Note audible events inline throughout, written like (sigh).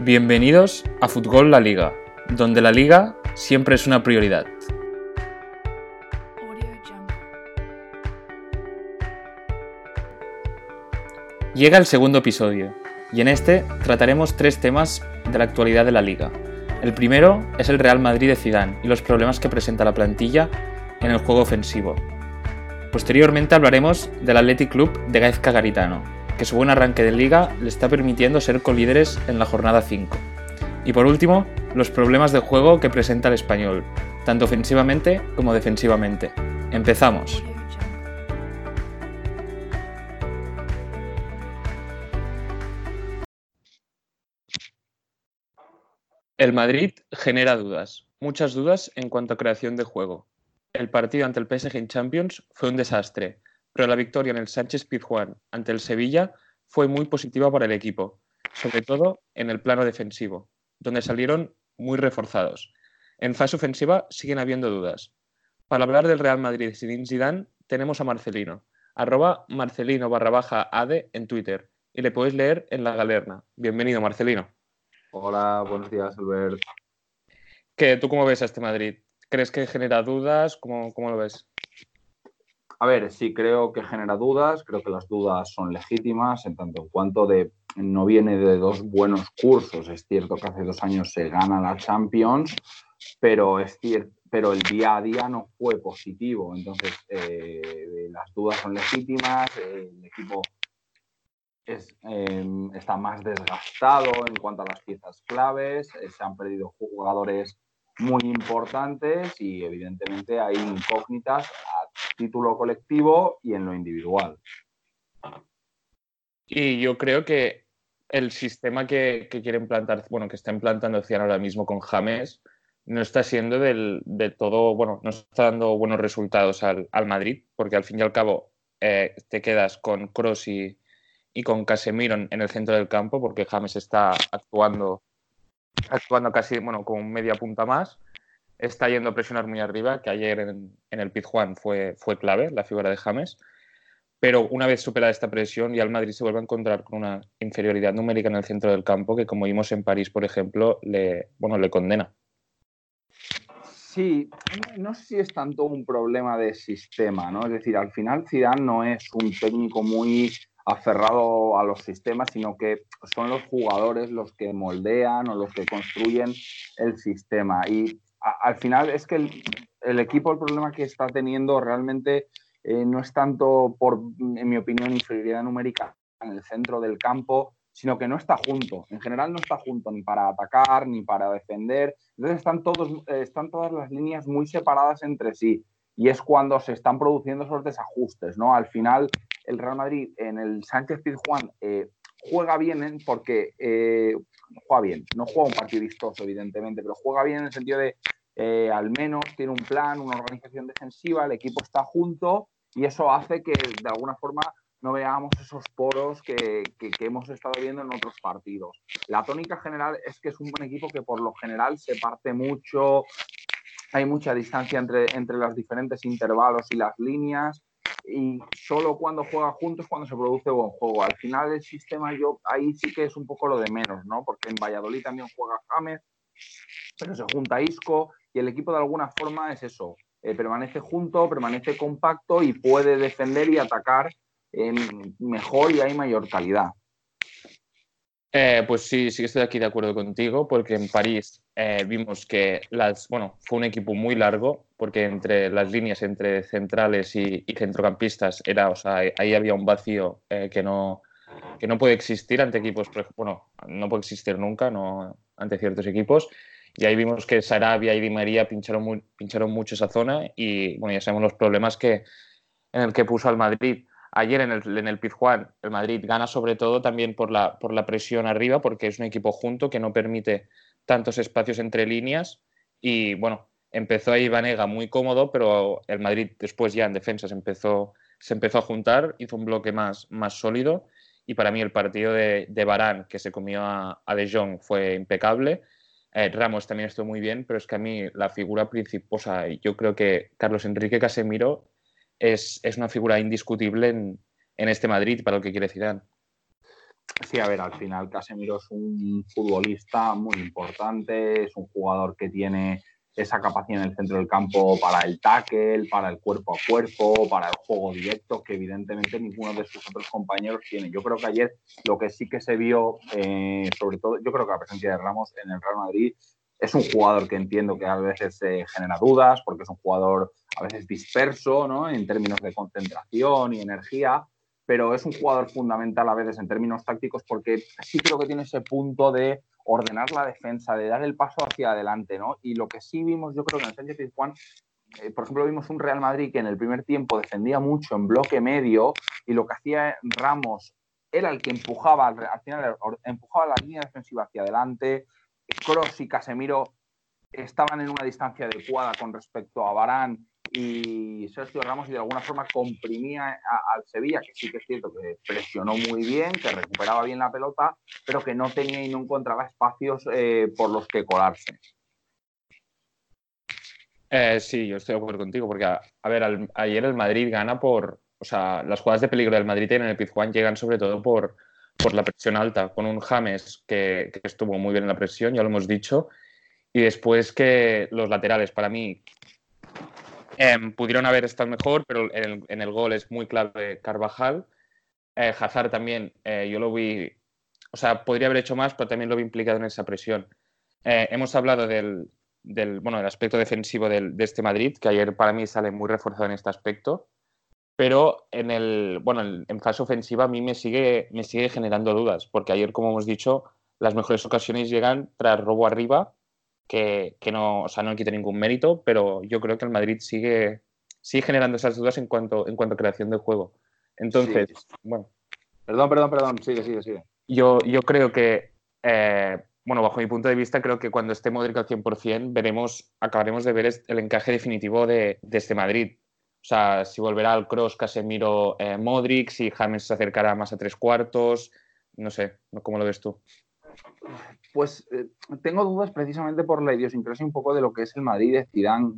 Bienvenidos a Fútbol La Liga, donde la liga siempre es una prioridad. Llega el segundo episodio, y en este trataremos tres temas de la actualidad de la liga. El primero es el Real Madrid de Zidane y los problemas que presenta la plantilla en el juego ofensivo. Posteriormente hablaremos del Athletic Club de Gaizka Garitano, que su buen arranque de liga le está permitiendo ser colíderes en la jornada 5. Y por último, los problemas de juego que presenta el español, tanto ofensivamente como defensivamente. Empezamos. El Madrid genera dudas, muchas dudas en cuanto a creación de juego. El partido ante el PSG en Champions fue un desastre, pero la victoria en el Sánchez Pizjuán ante el Sevilla fue muy positiva para el equipo, sobre todo en el plano defensivo, donde salieron muy reforzados. En fase ofensiva siguen habiendo dudas. Para hablar del Real Madrid sin Zidane tenemos a Marcelino, arroba marcelino barra baja ade en Twitter y le podéis leer en la galerna. Bienvenido, Marcelino. Hola, buenos días, Albert. ¿Qué, ¿Tú cómo ves a este Madrid? ¿Crees que genera dudas? ¿Cómo, cómo lo ves? A ver, sí creo que genera dudas, creo que las dudas son legítimas en tanto en cuanto de no viene de dos buenos cursos. Es cierto que hace dos años se gana la Champions, pero es cierto, pero el día a día no fue positivo. Entonces, eh, las dudas son legítimas, el equipo eh, está más desgastado en cuanto a las piezas claves, eh, se han perdido jugadores muy importantes y evidentemente hay incógnitas título colectivo y en lo individual. Y yo creo que el sistema que, que quiere implantar, bueno, que está implantando Cian ahora mismo con James, no está siendo del, de todo, bueno, no está dando buenos resultados al, al Madrid, porque al fin y al cabo eh, te quedas con Kroos y, y, con Casemiro en, en el centro del campo, porque James está actuando actuando casi, bueno, con media punta más. Está yendo a presionar muy arriba, que ayer en, el Pizjuán fue, fue clave, la figura de James. Pero una vez superada esta presión, ya el Madrid se vuelve a encontrar con una inferioridad numérica en el centro del campo que, como vimos en París, por ejemplo, le, bueno, le condena. Sí, no sé si es tanto un problema de sistema, ¿no? Es decir, al final Zidane no es un técnico muy aferrado a los sistemas, sino que son los jugadores los que moldean o los que construyen el sistema. Y al final es que el, equipo, el problema que está teniendo realmente eh, no es tanto por, en mi opinión, inferioridad numérica en el centro del campo, sino que no está junto. En general no está junto ni para atacar ni para defender. Entonces están, todos, eh, están todas las líneas muy separadas entre sí. Y es cuando se están produciendo esos desajustes, ¿no? Al final, el Real Madrid en el Sánchez Pizjuán eh, juega bien porque juega bien, no juega un partido vistoso, evidentemente, pero juega bien en el sentido de eh, al menos tiene un plan, una organización defensiva, el equipo está junto y eso hace que de alguna forma no veamos esos poros que, que, hemos estado viendo en otros partidos. La tónica general es que es un buen equipo que por lo general se parte mucho, hay mucha distancia entre, entre los diferentes intervalos y las líneas y solo cuando juega juntos cuando se produce buen juego. Al final el sistema yo ahí sí que es un poco lo de menos, ¿no? Porque en Valladolid también juega James, pero se junta Isco y el equipo de alguna forma es eso, eh, permanece junto, permanece compacto y puede defender y atacar eh, mejor y hay mayor calidad. Eh, pues sí, sí que estoy aquí de acuerdo contigo, porque en París eh, vimos que las, bueno, fue un equipo muy largo, porque entre las líneas entre centrales y, y centrocampistas era, o sea, ahí había un vacío eh, que, no, que no puede existir ante equipos, bueno, no puede existir nunca no, ante ciertos equipos. Y ahí vimos que Sarabia y Di María pincharon, mucho esa zona y bueno, ya sabemos los problemas que, en el que puso al Madrid. Ayer en el, en el Pizjuán, el Madrid gana sobre todo también por la, por la presión arriba, porque es un equipo junto que no permite tantos espacios entre líneas. Y bueno, empezó ahí Vanega muy cómodo, pero el Madrid después ya en defensa se empezó, se empezó a juntar, hizo un bloque más, más sólido. Y para mí el partido de, de Barán, que se comió a, a De Jong, fue impecable. Ramos también estuvo muy bien, pero es que a mí la figura sea, yo creo que Carlos Enrique Casemiro es, es una figura indiscutible en, en, este Madrid para lo que quiere Zidane. sí, a ver, al final Casemiro es un futbolista muy importante, es un jugador que tiene esa capacidad en el centro del campo para el tackle, para el cuerpo a cuerpo, para el juego directo, que evidentemente ninguno de sus otros compañeros tiene. Yo creo que ayer lo que sí que se vio, eh, sobre todo, yo creo que la presencia de Ramos en el Real Madrid es un jugador que entiendo que a veces se genera dudas, porque es un jugador a veces disperso, ¿no? En términos de concentración y energía, pero es un jugador fundamental a veces en términos tácticos porque sí creo que tiene ese punto de ordenar la defensa, de dar el paso hacia adelante, ¿no? Y lo que sí vimos, yo creo que en el Sánchez Pizjuán, eh, por ejemplo, vimos un Real Madrid que en el primer tiempo defendía mucho en bloque medio y lo que hacía Ramos era el que empujaba, al final empujaba la línea defensiva hacia adelante. Cross y Casemiro estaban en una distancia adecuada con respecto a Barán y Sergio Ramos de alguna forma comprimía al Sevilla, que sí que es cierto que presionó muy bien, que recuperaba bien la pelota, pero que no tenía y no encontraba espacios eh, por los que colarse. Eh, sí, yo estoy de acuerdo contigo, porque a, ver, ayer el Madrid gana por, o sea, las jugadas de peligro del Madrid en el Pizjuán llegan sobre todo por, por la presión alta, con un James que estuvo muy bien en la presión, ya lo hemos dicho, y después que los laterales, para mí, Em, pudieron haber estado mejor, pero en el, gol es muy clave Carvajal. Eh, Hazard también, eh, yo lo vi, o sea, podría haber hecho más, pero también lo vi implicado en esa presión. Eh, hemos hablado del, bueno, del aspecto defensivo del, de este Madrid, que ayer para mí sale muy reforzado en este aspecto, pero en, el, bueno, en fase ofensiva a mí me sigue, me sigue generando dudas, porque ayer, como hemos dicho, las mejores ocasiones llegan tras robo arriba que, no, o sea, no quita ningún mérito, pero yo creo que el Madrid sigue, sigue generando esas dudas en cuanto, en cuanto a creación de juego. Entonces, bueno. Perdón, perdón, perdón, sigue, sigue, sigue. Yo, yo creo que, eh, bueno, bajo mi punto de vista, creo que cuando esté Modric al 100%, veremos, acabaremos de ver el encaje definitivo de, de este Madrid. O sea, si volverá al cross Casemiro eh, Modric, si James se acercará más a tres cuartos, no sé, ¿cómo lo ves tú? Pues eh, tengo dudas precisamente por la idiosincrasia un poco de lo que es el Madrid de Zidane.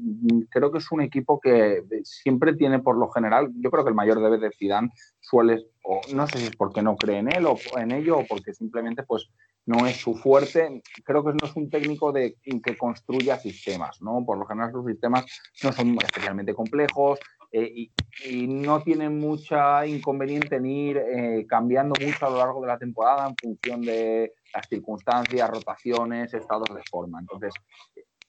Creo que es un equipo que siempre tiene por lo general, yo creo que el mayor debe de Zidane suele, o no sé si es porque no cree en él o en ello o porque simplemente pues no es su fuerte. Creo que no es un técnico de, que construya sistemas, ¿no? Por lo general sus sistemas no son especialmente complejos, eh, y, no tiene mucha inconveniente en ir eh, cambiando mucho a lo largo de la temporada en función de las circunstancias, rotaciones, estados de forma. Entonces,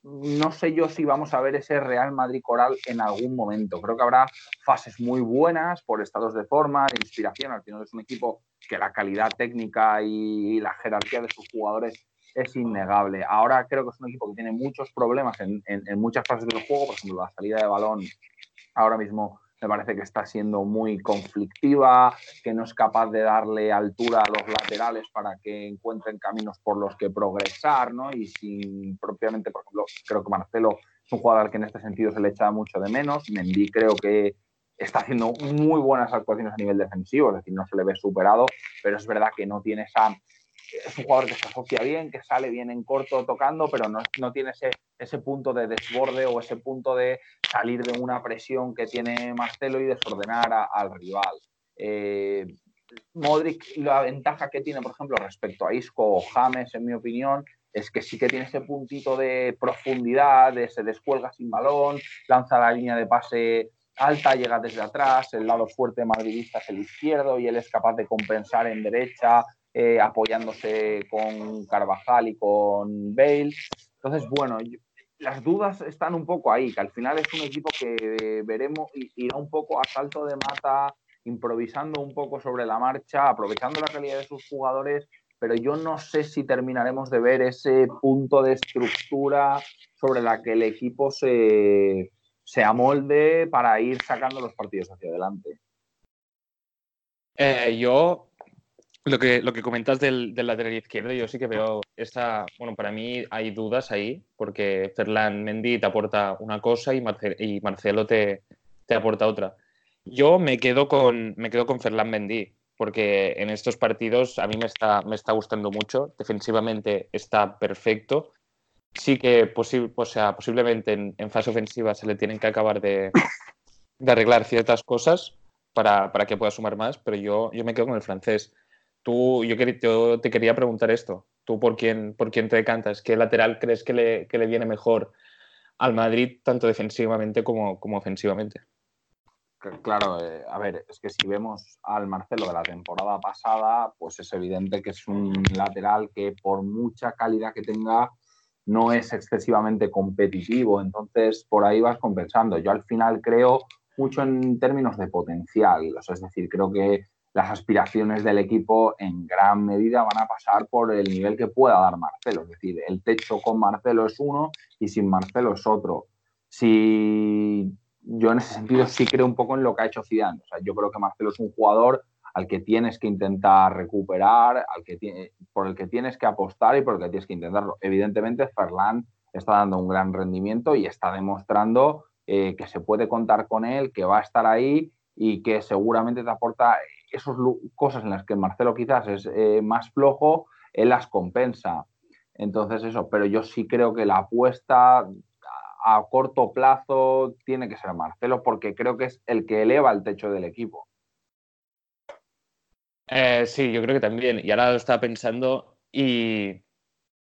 no sé yo si vamos a ver ese Real Madrid coral en algún momento. Creo que habrá fases muy buenas por estados de forma, de inspiración. Al final es un equipo que la calidad técnica y la jerarquía de sus jugadores es innegable. Ahora creo que es un equipo que tiene muchos problemas en, en muchas fases del juego, por ejemplo, la salida de balón ahora mismo me parece que está siendo muy conflictiva, que no es capaz de darle altura a los laterales para que encuentren caminos por los que progresar, ¿no? Y sin propiamente, por ejemplo, creo que Marcelo es un jugador que en este sentido se le echa mucho de menos. Mendy creo que está haciendo muy buenas actuaciones a nivel defensivo, es decir, no se le ve superado, pero es verdad que no tiene esa es un jugador que se asocia bien, que sale bien en corto tocando, pero no, no tiene ese, ese, punto de desborde o ese punto de salir de una presión que tiene Marcelo y desordenar al rival. Eh, Modric, la ventaja que tiene, por ejemplo, respecto a Isco o James, en mi opinión, es que sí que tiene ese puntito de profundidad, de se descuelga sin balón, lanza la línea de pase alta, llega desde atrás, el lado fuerte madridista es el izquierdo y él es capaz de compensar en derecha, eh, apoyándose con Carvajal y con Bale. Entonces, bueno, las dudas están un poco ahí, que al final es un equipo que veremos irá un poco a salto de mata, improvisando un poco sobre la marcha, aprovechando la calidad de sus jugadores, pero yo no sé si terminaremos de ver ese punto de estructura sobre la que el equipo se, se amolde para ir sacando los partidos hacia adelante. Eh, yo lo que, lo que comentas del, del, lateral izquierdo, yo sí que veo esa. Bueno, para mí hay dudas ahí, porque Ferland Mendy te aporta una cosa y, y Marcelo te, te, aporta otra. Yo me quedo con, me quedo con Ferland Mendy, porque en estos partidos a mí me está, me está gustando mucho. Defensivamente está perfecto. Sí que o sea, posiblemente en, en, fase ofensiva se le tienen que acabar de, de arreglar ciertas cosas para, para, que pueda sumar más, pero yo, yo me quedo con el francés tú, yo, te quería preguntar esto. ¿Tú por quién, por quién te decantas? ¿Qué lateral crees que le, que le viene mejor al Madrid, tanto defensivamente como, como ofensivamente? Claro, eh, a ver, es que si vemos al Marcelo de la temporada pasada, pues es evidente que es un lateral que por mucha calidad que tenga, no es excesivamente competitivo. Entonces, por ahí vas compensando. Yo al final creo mucho en términos de potencial. es decir, creo que las aspiraciones del equipo en gran medida van a pasar por el nivel que pueda dar Marcelo. Es decir, el techo con Marcelo es uno y sin Marcelo es otro. Si yo en ese sentido sí creo un poco en lo que ha hecho Zidane. O sea, yo creo que Marcelo es un jugador al que tienes que intentar recuperar, al que por el que tienes que apostar y por el que tienes que intentarlo. Evidentemente, Ferland está dando un gran rendimiento y está demostrando eh, que se puede contar con él, que va a estar ahí y que seguramente te aporta esas cosas en las que Marcelo quizás es eh, más flojo, él las compensa. Entonces eso, pero yo sí creo que la apuesta a corto plazo tiene que ser Marcelo, porque creo que es el que eleva el techo del equipo. Eh, sí, yo creo que también. Y ahora lo estaba pensando y,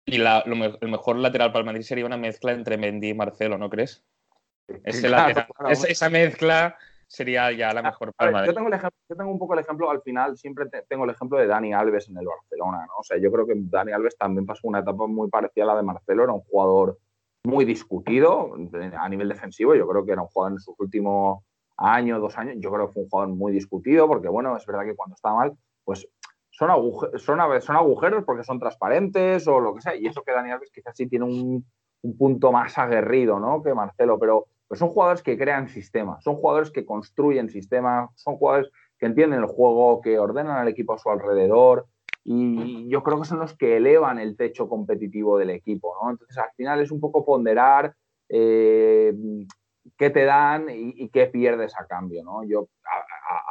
el mejor lateral para el Madrid sería una mezcla entre Mendy y Marcelo, ¿no crees? esa mezcla sería ya la mejor para el Madrid. Yo tengo, yo tengo un poco el ejemplo, al final siempre tengo el ejemplo de Dani Alves en el Barcelona, ¿no? O sea, yo creo que Dani Alves también pasó una etapa muy parecida a la de Marcelo, era un jugador muy discutido a nivel defensivo. Yo creo que era un jugador en sus últimos años, dos años, yo creo que fue un jugador muy discutido porque, bueno, es verdad que cuando está mal, pues son, son, son agujeros porque son transparentes o lo que sea. Y eso que Daniel Alves quizás sí tiene un, punto más aguerrido ¿no? que Marcelo, pero, pero son jugadores que crean sistemas, son jugadores que construyen sistemas, son jugadores que entienden el juego, que ordenan al equipo a su alrededor, y yo creo que son los que elevan el techo competitivo del equipo, ¿no? Entonces, al final es un poco ponderar eh, qué te dan y, qué pierdes a cambio, ¿no? Yo,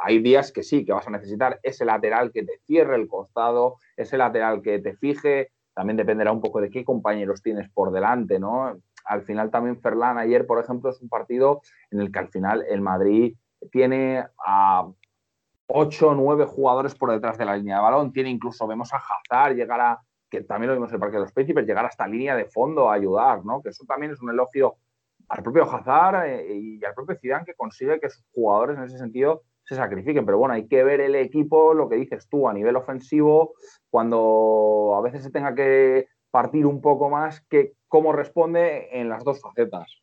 hay días que sí, que vas a necesitar ese lateral que te cierre el costado, ese lateral que te fije, también dependerá un poco de qué compañeros tienes por delante, ¿no? Al final también Ferlán ayer, por ejemplo, es un partido en el que al final el Madrid tiene a 8 o 9 jugadores por detrás de la línea de balón. Tiene incluso, vemos a Hazard llegar a, que también lo vimos en el Parque de los Príncipes, llegar hasta línea de fondo a ayudar, ¿no? Que eso también es un elogio al propio Hazard eh, y al propio Zidane que consigue que sus jugadores en ese sentido se sacrifiquen. Pero bueno, hay que ver el equipo, lo que dices tú, a nivel ofensivo, cuando a veces se tenga que partir un poco más, que cómo responde en las dos facetas.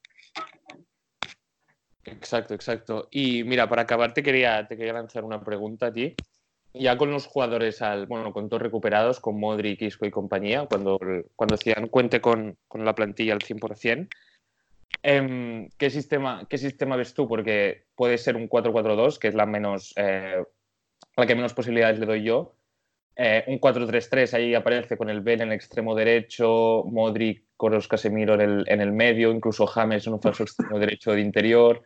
Exacto, exacto. Y mira, para acabar te quería, te quería lanzar una pregunta a ti. Ya con los jugadores, al, bueno, con todos recuperados, con Modric, Isco y compañía, cuando, cuando cuente con, la plantilla al 100%, em, ¿qué, sistema, ¿qué sistema ves tú? Porque puede ser un 4-4-2, que es la, menos, eh, la que menos posibilidades le doy yo, eh, un 4-3-3, ahí aparece con el Ben en el extremo derecho, Modric, Coros Casemiro en el, en el medio, incluso James en un falso extremo derecho de interior,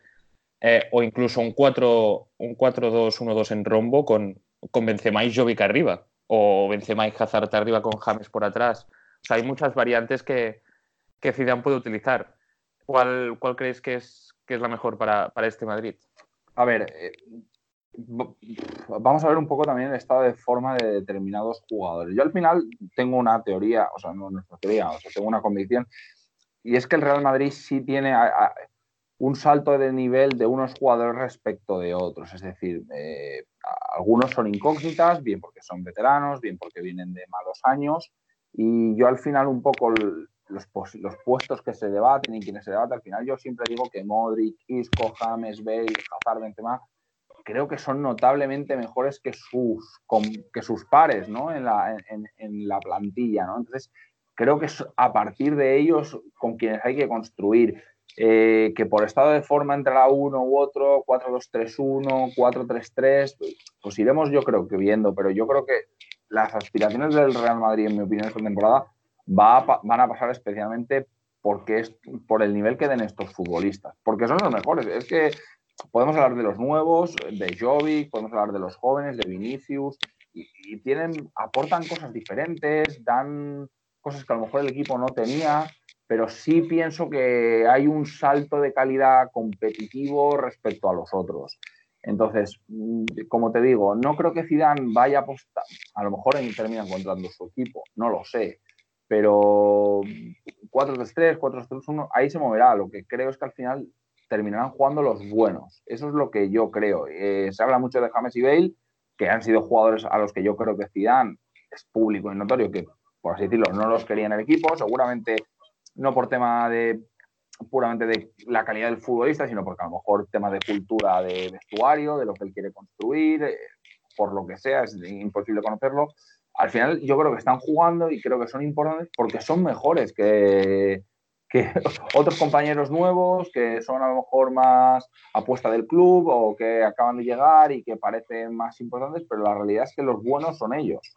eh, o incluso un 4-2-1-2 en rombo con, con Benzema y Jovic arriba, o Benzema y Hazard arriba con James por atrás. O sea, hay muchas variantes que, que Zidane puede utilizar. ¿Cuál, cuál creéis que es, que es la mejor para, para este Madrid? A ver, eh, vamos a ver un poco también el estado de forma de determinados jugadores. Yo al final tengo una teoría, o sea, no nuestra teoría, o sea, tengo una convicción, y es que el Real Madrid sí tiene un salto de nivel de unos jugadores respecto de otros. Es decir, eh, algunos son incógnitas, bien porque son veteranos, bien porque vienen de malos años, y yo al final un poco los, los puestos que se debaten y quienes se debaten, al final yo siempre digo que Modric, Isco, James, Bale, Hazard, Benzema, creo que son notablemente mejores que sus, que sus pares ¿no? en, la, en, la plantilla. ¿no? Entonces, creo que es a partir de ellos con quienes hay que construir. Eh, que por estado de forma entrará uno u otro, 4-2-3-1, 4-3-3, pues iremos yo creo que viendo, pero yo creo que las aspiraciones del Real Madrid, en mi opinión, esta temporada va van a pasar especialmente porque es por el nivel que den estos futbolistas, porque son los mejores. Es que podemos hablar de los nuevos, de Jovic, podemos hablar de los jóvenes, de Vinicius, y, tienen, aportan cosas diferentes, dan cosas que a lo mejor el equipo no tenía, pero sí pienso que hay un salto de calidad competitivo respecto a los otros. Entonces, mm, como te digo, no creo que Zidane vaya a apostar. A lo mejor termina encontrando su equipo, no lo sé. Pero 4-3-3, 4-3-1, ahí se moverá. Lo que creo es que al final terminarán jugando los buenos. Eso es lo que yo creo. Eh, se habla mucho de James y Bale, que han sido jugadores a los que yo creo que Zidane es público y notorio que, por así decirlo, no los quería en el equipo. Seguramente no por tema de puramente de la calidad del futbolista, sino porque a lo mejor tema de cultura de vestuario, de lo que él quiere construir, eh, por lo que sea, es imposible conocerlo. Al final yo creo que están jugando y creo que son importantes porque son mejores que, que (laughs) otros compañeros nuevos que son a lo mejor más apuesta del club o que acaban de llegar y que parecen más importantes, pero la realidad es que los buenos son ellos.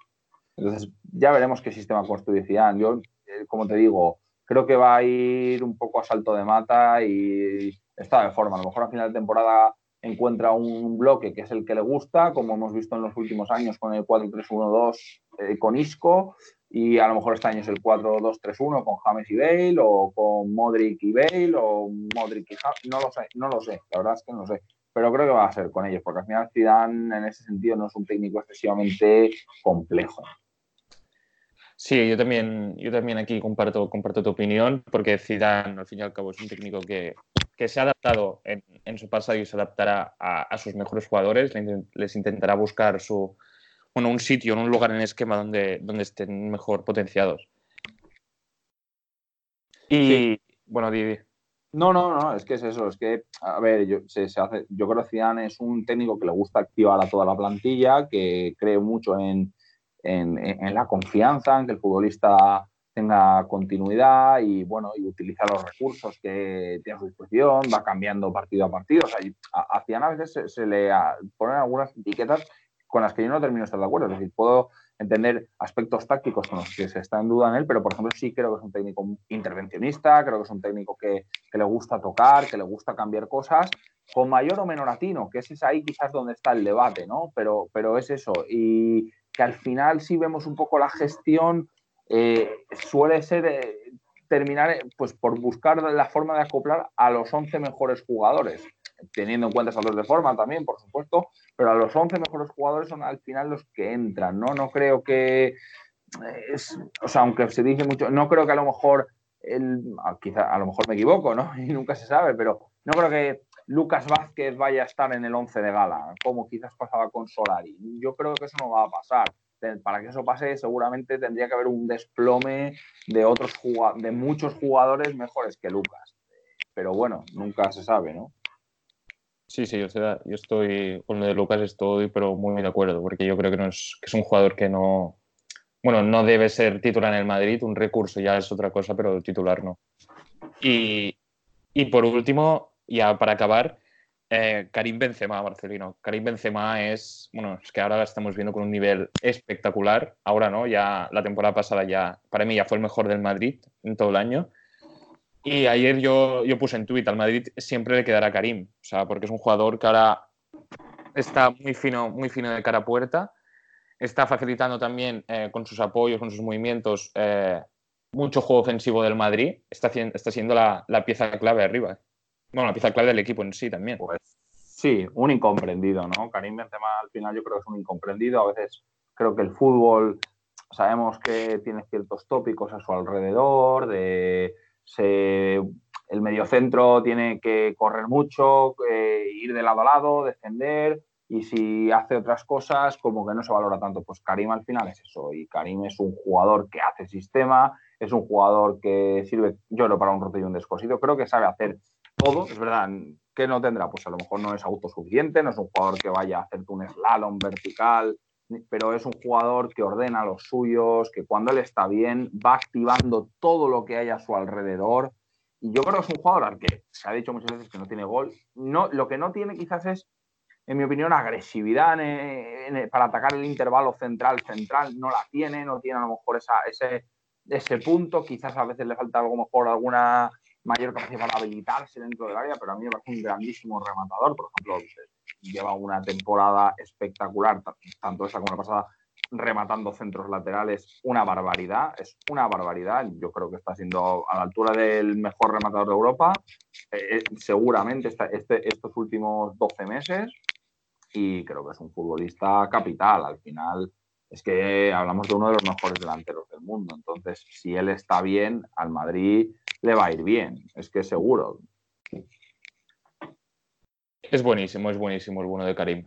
Entonces ya veremos qué sistema construirán. Yo, eh, como te digo, creo que va a ir un poco a salto de mata y está de forma. A lo mejor a final de temporada encuentra un bloque que es el que le gusta, como hemos visto en los últimos años con el 4-3-1-2 eh, con Isco, y a lo mejor este año es el 4-2-3-1 con James y Bale, o con Modric y Bale, o Modric y James, no lo sé, no lo sé, la verdad es que no lo sé. Pero creo que va a ser con ellos, porque al final Zidane en ese sentido no es un técnico excesivamente complejo. Sí, yo también, yo también aquí comparto, comparto tu opinión, porque Zidane, al fin y al cabo, es un técnico que, que se ha adaptado en, en, su pasado y se adaptará a, a, sus mejores jugadores, les intentará buscar su, bueno, un sitio, un lugar en el esquema donde, donde estén mejor potenciados. Y, sí. bueno, Didi. No, no, no, es que es eso, es que, a ver, yo, se, se hace, yo creo que Zidane es un técnico que le gusta activar a toda la plantilla, que cree mucho en, en, la confianza, en que el futbolista tenga continuidad y bueno y utiliza los recursos que tiene a su disposición, va cambiando partido a partido. O sea, a, a veces se, le ponen algunas etiquetas con las que yo no termino de estar de acuerdo. Es decir, puedo entender aspectos tácticos con los que se está en duda en él, pero por ejemplo sí creo que es un técnico intervencionista, creo que es un técnico que, le gusta tocar, que le gusta cambiar cosas, con mayor o menor atino, que ese es ahí quizás donde está el debate, ¿no? Pero, pero es eso. Y, que al final si vemos un poco la gestión, eh, suele ser eh, terminar eh, pues, por buscar la forma de acoplar a los 11 mejores jugadores, teniendo en cuenta saldos de forma también, por supuesto, pero a los 11 mejores jugadores son al final los que entran, ¿no? No creo que, es, o sea, aunque se dice mucho, no creo que a lo mejor, el, ah, quizá a lo mejor me equivoco, ¿no? (laughs) Y nunca se sabe, pero no creo que Lucas Vázquez vaya a estar en el 11 de gala, como quizás pasaba con Solari. Yo creo que eso no va a pasar. Para que eso pase, seguramente tendría que haber un desplome de otros de muchos jugadores mejores que Lucas. Pero bueno, nunca se sabe, ¿no? Sí, sí, yo, yo estoy con lo de Lucas, estoy pero muy de acuerdo, porque yo creo que, no es, que es un jugador que no, bueno, no debe ser titular en el Madrid, un recurso ya es otra cosa, pero titular no. Y, y por último, ya para acabar, eh, Karim Benzema, Marcelino. Karim Benzema es, bueno, es que ahora la estamos viendo con un nivel espectacular. Ahora no, ya la temporada pasada ya, para mí ya fue el mejor del Madrid en todo el año. Y ayer yo, yo puse en Twitter, al Madrid siempre le quedará Karim, o sea, porque es un jugador que ahora está muy fino, muy fino de cara a puerta, está facilitando también eh, con sus apoyos, con sus movimientos, eh, mucho juego ofensivo del Madrid, está, está siendo la, la pieza clave arriba. Bueno, la pieza clave del equipo en sí también. Pues sí, un incomprendido, ¿no? Karim Benzema al final yo creo que es un incomprendido. A veces creo que el fútbol sabemos que tiene ciertos tópicos a su alrededor, de se, el mediocentro tiene que correr mucho, eh, ir de lado a lado, defender, y si hace otras cosas, como que no se valora tanto. Pues Karim al final es eso, y Karim es un jugador que hace sistema, es un jugador que sirve, yo creo, para un roto y un descosido, creo que sabe hacer todo, es verdad, que no tendrá? Pues a lo mejor no es autosuficiente, no es un jugador que vaya a hacerte un slalom vertical, pero es un jugador que ordena los suyos, que cuando él está bien va activando todo lo que hay a su alrededor. Y yo creo que es un jugador al que se ha dicho muchas veces que no tiene gol. No, lo que no tiene quizás es, en mi opinión, agresividad para atacar el intervalo central-central. No la tiene, no tiene a lo mejor esa, ese, ese punto. Quizás a veces le falta algo mejor alguna mayor capacidad para habilitarse dentro del área, pero a mí me parece un grandísimo rematador. Por ejemplo, lleva una temporada espectacular, tanto esa como la pasada, rematando centros laterales, una barbaridad, es una barbaridad. Yo creo que está siendo a la altura del mejor rematador de Europa, eh, eh, seguramente este, estos últimos 12 meses. y creo que es un futbolista capital. Al final es que hablamos de uno de los mejores delanteros del mundo. Entonces, si él está bien, al Madrid le va a ir bien. Es que seguro. Es buenísimo, es buenísimo el bueno de Karim.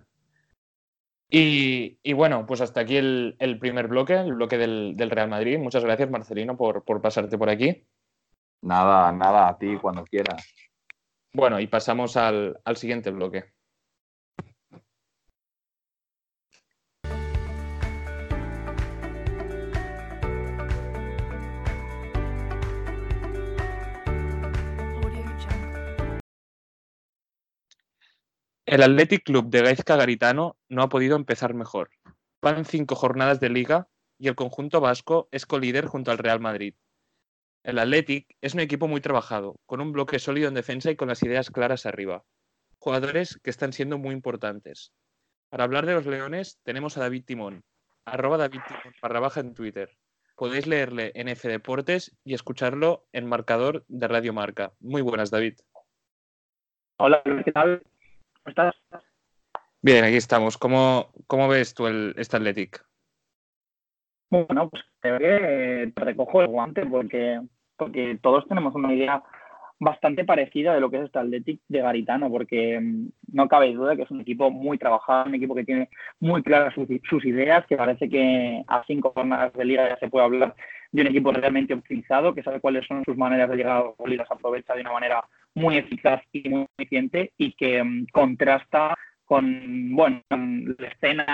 Y, bueno, pues hasta aquí el, primer bloque, el bloque del, Real Madrid. Muchas gracias, Marcelino, por, por pasarte por aquí. Nada, nada, a ti cuando quieras. Bueno, y pasamos al, al siguiente bloque. El Athletic Club de Gaizka Garitano no ha podido empezar mejor. Van cinco jornadas de liga y el conjunto vasco es colíder junto al Real Madrid. El Athletic es un equipo muy trabajado, con un bloque sólido en defensa y con las ideas claras arriba. Jugadores que están siendo muy importantes. Para hablar de los Leones tenemos a David Timón, arroba David Timón barra en Twitter. Podéis leerle en F Deportes y escucharlo en marcador de Radio Marca. Muy buenas, David. Hola, ¿qué tal? Estás? Bien, aquí estamos. ¿Cómo, cómo ves tú el, este Athletic? Bueno, pues creo que te recojo el guante porque, porque todos tenemos una idea bastante parecida de lo que es este Athletic de Garitano, porque mm, no cabe duda que es un equipo muy trabajado, un equipo que tiene muy claras sus, ideas, que parece que a cinco jornadas de liga ya se puede hablar de un equipo realmente optimizado, que sabe cuáles son sus maneras de llegar a los y las aprovecha de una manera muy eficaz y muy eficiente y que mm, contrasta con bueno la escena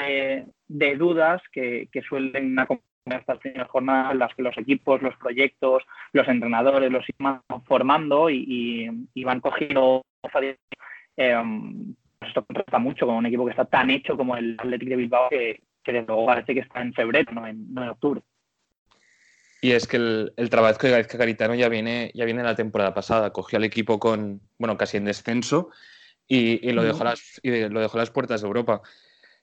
de, dudas que, suelen acompañar estas primeras jornadas las que los equipos, los proyectos, los entrenadores los van formando y, van cogiendo eh, esto contrasta mucho con un equipo que está tan hecho como el Athletic de Bilbao que, que desde luego parece que está en febrero, no en octubre. Y es que el, trabajo de Gaizka Caritano ya viene, ya viene la temporada pasada. Cogió al equipo con, bueno, casi en descenso y, lo, dejó las, y lo dejó a las puertas de Europa.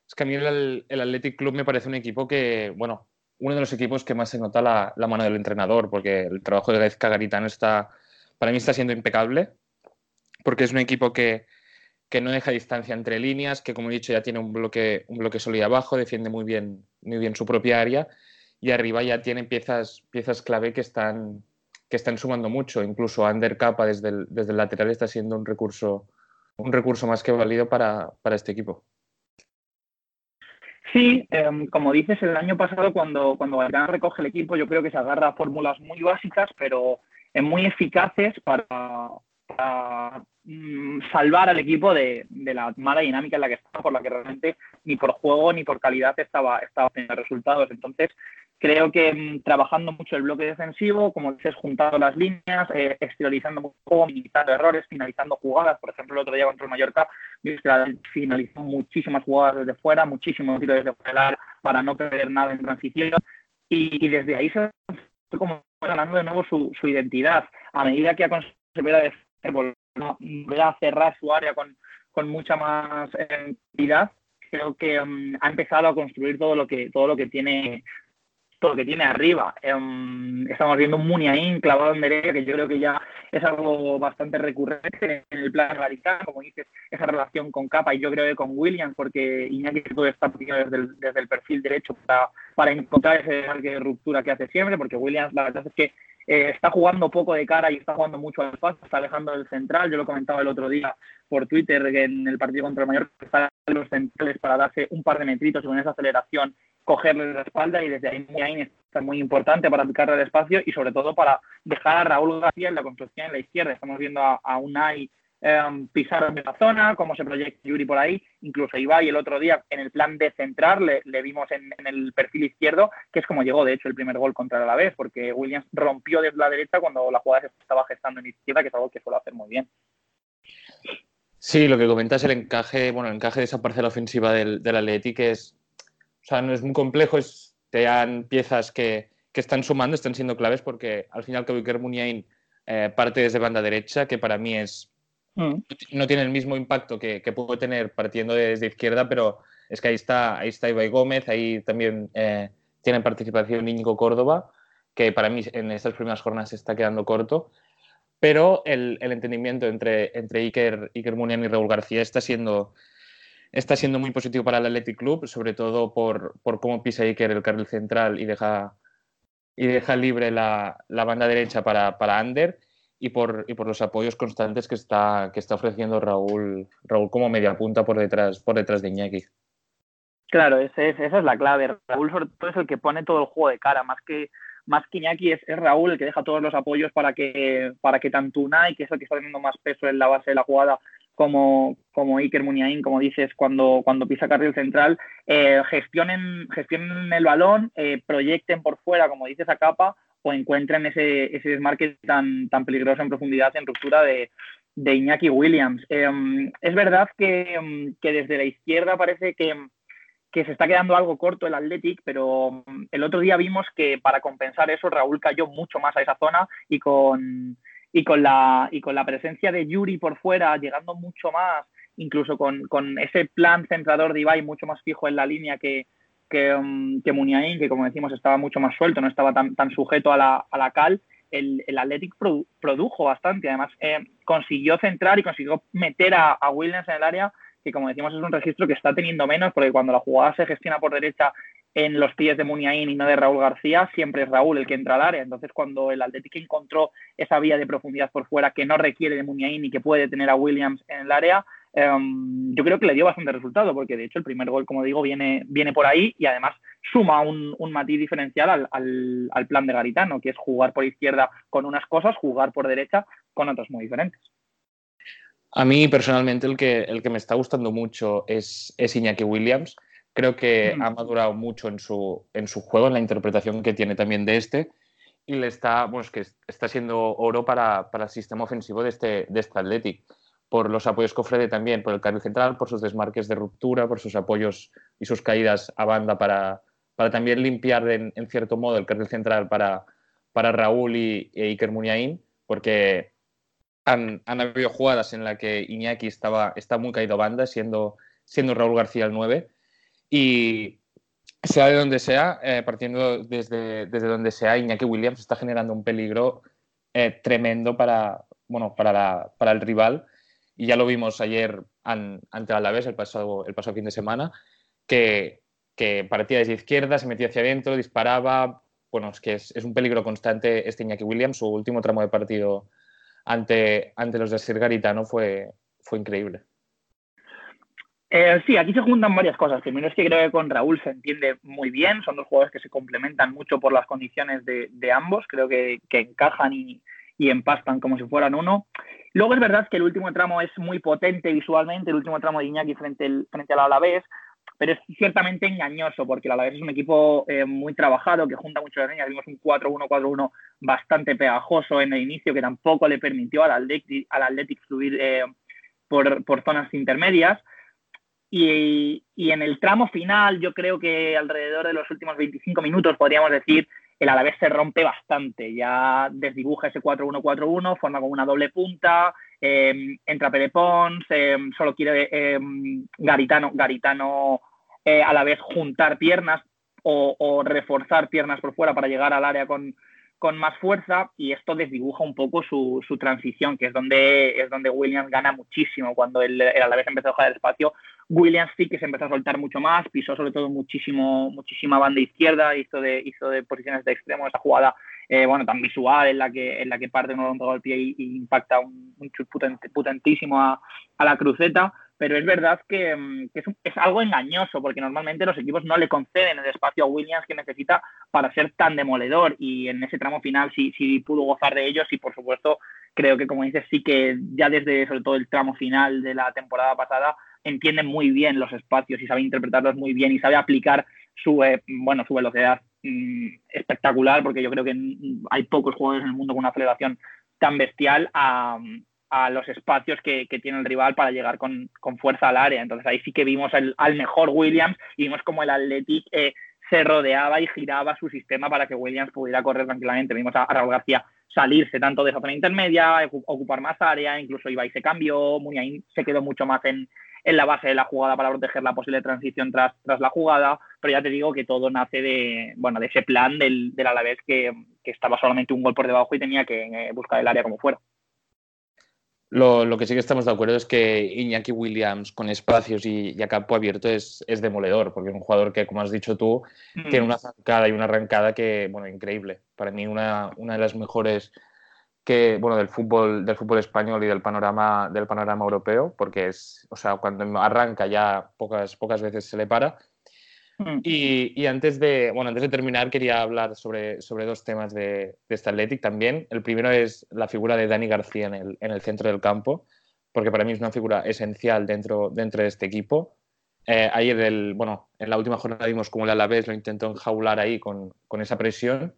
Es que a mí el, el, Athletic Club me parece un equipo que, bueno, uno de los equipos que más se nota la, mano del entrenador, porque el trabajo de Gaizka Garitano está, para mí está siendo impecable, porque es un equipo que, que no deja distancia entre líneas, que como he dicho ya tiene un bloque, un bloque sólido abajo, defiende muy bien, muy bien su propia área y arriba ya tienen piezas, piezas clave que están, que están sumando mucho. Incluso Ander Capa desde el, desde el lateral está siendo un recurso, un recurso más que válido para, este equipo. Sí, em, como dices, el año pasado cuando, cuando recoge el equipo, yo creo que se agarra a fórmulas muy básicas, pero muy eficaces para, mm, salvar al equipo de, de, la mala dinámica en la que estaba, por la que realmente ni por juego ni por calidad estaba, estaba teniendo resultados. Entonces, Creo que mm, trabajando mucho el bloque defensivo, como dices, juntando las líneas, eh, exteriorizando un poco, minimizando errores, finalizando jugadas. Por ejemplo, el otro día contra el Mallorca, finalizó muchísimas jugadas desde fuera, muchísimos tiros desde fuera para no perder nada en transición. Y, desde ahí se fue como ganando de nuevo su, identidad. A medida que ha conseguido volver a cerrar su área con, con mucha más entidad, creo que mm, ha empezado a construir todo lo que todo lo que tiene todo lo que tiene arriba. Em, estamos viendo un Muniain clavado en derecha, que yo creo que ya es algo bastante recurrente en el plan radical, como dices, esa relación con Capa y yo creo que con Williams, porque Iñaki todo está desde el, desde el perfil derecho para, para encontrar ese de ruptura que hace siempre, porque Williams la verdad es que eh, está jugando poco de cara y está jugando mucho al paso, está alejando del central. Yo lo comentaba el otro día por Twitter que en el partido contra el Mallorca están los centrales para darse un par de metritos con esa aceleración cogerle la espalda y desde ahí muy está muy importante para picarle el espacio y sobre todo para dejar a Raúl García en la construcción en la izquierda. Estamos viendo a, a Unai eh, pisar en la zona, cómo se proyecta Yuri por ahí, incluso Ibai el otro día en el plan de centrar le, vimos en, el perfil izquierdo, que es como llegó de hecho el primer gol contra la vez, porque Williams rompió desde la derecha cuando la jugada se estaba gestando en izquierda, que es algo que suele hacer muy bien. Sí, lo que comentas el encaje, bueno, el encaje de esa parcela ofensiva del, del Atleti, que es o sea, no es muy complejo, es, te dan piezas que, que están sumando, están siendo claves porque al final que Muniain eh, parte desde banda derecha, que para mí es mm. no tiene el mismo impacto que, que puede tener partiendo desde izquierda, pero es que ahí está, ahí está Ibai Gómez, ahí también eh, tiene participación Íñigo Córdoba, que para mí en estas primeras jornadas está quedando corto. Pero el, entendimiento entre, entre Iker, Iker Muniain y Raúl García está siendo, está siendo muy positivo para el Athletic Club, sobre todo por, por cómo pisa Iker el carril central y deja, y deja libre la, la banda derecha para, para Ander y por, y por los apoyos constantes que está, que está ofreciendo Raúl, Raúl como media punta por detrás, por detrás de Iñaki. Claro, esa es la clave. Raúl sobre todo es el que pone todo el juego de cara, más que más que Iñaki es, Raúl el que deja todos los apoyos para que para que tanto Unai, que es el que está teniendo más peso en la base de la jugada, como, como Iker Muniain, como dices, cuando, cuando pisa carril central, eh, gestionen, gestionen el balón, eh, proyecten por fuera, como dices, a capa, o encuentren ese, ese desmarque tan, tan peligroso en profundidad, en ruptura de, de Iñaki Williams. Em, es verdad que, que, desde la izquierda parece que, que, se está quedando algo corto el Athletic, pero el otro día vimos que para compensar eso Raúl cayó mucho más a esa zona y con, y con la, y con la presencia de Yuri por fuera, llegando mucho más, incluso con, con ese plan centrador de Ibai mucho más fijo en la línea que, que, um, que que como decimos estaba mucho más suelto, no estaba tan, sujeto a la, cal, el, Athletic produjo bastante. Además, eh, consiguió centrar y consiguió meter a, Williams en el área, que como decimos es un registro que está teniendo menos, porque cuando la jugada se gestiona por derecha en los pies de Muniain y no de Raúl García, siempre es Raúl el que entra al área. Entonces, cuando el Atlético encontró esa vía de profundidad por fuera que no requiere de Muniain y que puede tener a Williams en el área, em, yo creo que le dio bastante resultado, porque de hecho el primer gol, como digo, viene, viene por ahí y además suma un, un matiz diferencial al, al, plan de Garitano, que es jugar por izquierda con unas cosas, jugar por derecha con otras muy diferentes. A mí personalmente el que, el que me está gustando mucho es, es Iñaki Williams. Creo que ha madurado mucho en su, en su juego, en la interpretación que tiene también de este, y le está, bueno, es que está siendo oro para, para el sistema ofensivo de este, de este Athletic, por los apoyos que ofrece también, por el carril central, por sus desmarques de ruptura, por sus apoyos y sus caídas a banda para, para también limpiar en, en, cierto modo el carril central para, para Raúl y, y Iker Muniain, porque han, han, habido jugadas en las que Iñaki estaba, está muy caído a banda, siendo, siendo Raúl García el 9, y sea de donde sea, eh, partiendo desde, desde donde sea, Iñaki Williams está generando un peligro eh, tremendo para, bueno, para, la, para, el rival. Y ya lo vimos ayer an, ante Alavés, el pasado, el pasado fin de semana, que, que partía desde izquierda, se metía hacia adentro, disparaba. Bueno, es que es, es, un peligro constante este Iñaki Williams. Su último tramo de partido ante, ante los de Sir Garitano fue, fue increíble. Eh, sí, aquí se juntan varias cosas. Primero es que creo que con Raúl se entiende muy bien, son dos jugadores que se complementan mucho por las condiciones de, de ambos, creo que, que encajan y, y, empastan como si fueran uno. Luego es verdad que el último tramo es muy potente visualmente, el último tramo de Iñaki frente, el, frente al Alavés, pero es ciertamente engañoso porque el Alavés es un equipo eh, muy trabajado que junta muchas líneas. Vimos un 4-1-4-1 bastante pegajoso en el inicio que tampoco le permitió al Athletic, al Athletic fluir eh, por, por zonas intermedias. Y, y, en el tramo final, yo creo que alrededor de los últimos 25 minutos, podríamos decir, el Alavés se rompe bastante. Ya desdibuja ese 4-1-4-1, forma como una doble punta, eh, entra Pere Pons, eh, solo quiere eh, Garitano, Garitano a la vez juntar piernas o, reforzar piernas por fuera para llegar al área con, con más fuerza y esto desdibuja un poco su, su, transición, que es donde, es donde Williams gana muchísimo. Cuando el, el Alavés empezó a dejar el espacio, Williams sí que se empezó a soltar mucho más, pisó sobre todo muchísimo, muchísima banda izquierda, hizo de, hizo de posiciones de extremo esa jugada eh, bueno, tan visual en la que, en la que parte uno de al pie y, y, impacta un, un chut potentísimo a, a la cruceta pero es verdad que, mm, que es, es, algo engañoso, porque normalmente los equipos no le conceden el espacio a Williams que necesita para ser tan demoledor, y en ese tramo final sí, sí pudo gozar de ellos, y por supuesto creo que, como dices, sí que ya desde sobre todo el tramo final de la temporada pasada entiende muy bien los espacios y sabe interpretarlos muy bien y sabe aplicar su, eh, bueno, su velocidad mmm, espectacular, porque yo creo que hay pocos jugadores en el mundo con una aceleración tan bestial a, los espacios que, tiene el rival para llegar con, con, fuerza al área. Entonces ahí sí que vimos el, al mejor Williams y vimos como el Athletic eh, se rodeaba y giraba su sistema para que Williams pudiera correr tranquilamente. Vimos a, a Raúl García salirse tanto de esa zona intermedia, ocupar más área, incluso Ibai se cambió, Muniain se quedó mucho más en, en la base de la jugada para proteger la posible transición tras, tras la jugada, pero ya te digo que todo nace de, bueno, de ese plan del, del Alavés que, que estaba solamente un gol por debajo y tenía que eh, buscar el área como fuera. Lo, que sí que estamos de acuerdo es que Iñaki Williams con espacios y, a campo abierto es, demoledor, porque es un jugador que, como has dicho tú, mm. tiene una zancada y una arrancada que, bueno, increíble. Para mí una, una de las mejores que, bueno, del fútbol, del fútbol español y del panorama, del panorama europeo, porque es, o sea, cuando arranca ya pocas, pocas veces se le para. Mm. Y, antes, de, bueno, antes de terminar, quería hablar sobre, sobre dos temas de, de este Athletic también. El primero es la figura de Dani García en el, en el, centro del campo, porque para mí es una figura esencial dentro, dentro de este equipo. Eh, ayer, el, bueno, en la última jornada vimos cómo el Alavés lo intentó enjaular ahí con, con esa presión,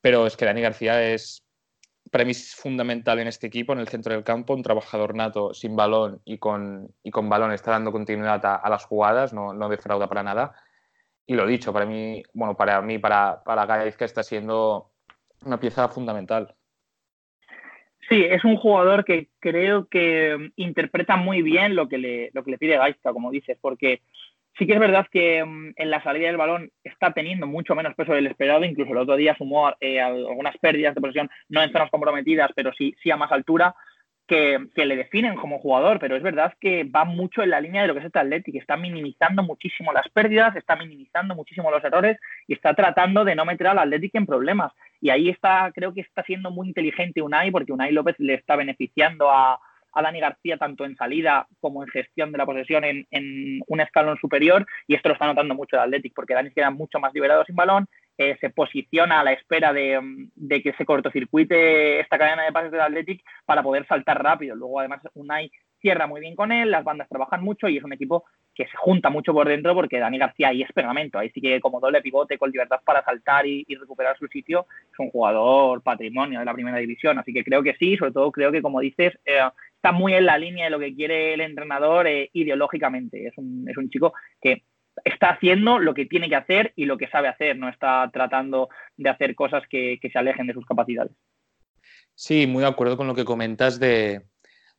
pero es que Dani García es, para mí es fundamental en este equipo, en el centro del campo, un trabajador nato sin balón y con, y con balón está dando continuidad a, a las jugadas, no, no defrauda para nada y lo dicho, para mí, bueno, para mí, para, para que está siendo una pieza fundamental. Sí, es un jugador que creo que interpreta muy bien lo que le, lo que le pide Gaizka, como dices, porque sí que es verdad que mm, en la salida del balón está teniendo mucho menos peso del esperado, incluso el otro día sumó eh, algunas pérdidas de posición, no en zonas comprometidas, pero sí, sí a más altura, que, le definen como jugador, pero es verdad que va mucho en la línea de lo que es este Athletic, está minimizando muchísimo las pérdidas, está minimizando muchísimo los errores y está tratando de no meter al Athletic en problemas. Y ahí está, creo que está siendo muy inteligente Unai, porque Unai López le está beneficiando a, a Dani García tanto en salida como en gestión de la posesión en, en, un escalón superior y esto lo está notando mucho el Athletic porque Dani queda mucho más liberado sin balón eh, se posiciona a la espera de, que se cortocircuite esta cadena de pases del Athletic para poder saltar rápido. Luego, además, Unai cierra muy bien con él, las bandas trabajan mucho y es un equipo que se junta mucho por dentro porque Dani García ahí es pegamento, ahí sí que como doble pivote con libertad para saltar y, recuperar su sitio, es un jugador patrimonio de la primera división, así que creo que sí, sobre todo creo que como dices, eh, está muy en la línea de lo que quiere el entrenador eh, ideológicamente, es un, es un chico que está haciendo lo que tiene que hacer y lo que sabe hacer, no está tratando de hacer cosas que, se alejen de sus capacidades. Sí, muy de acuerdo con lo que comentas de,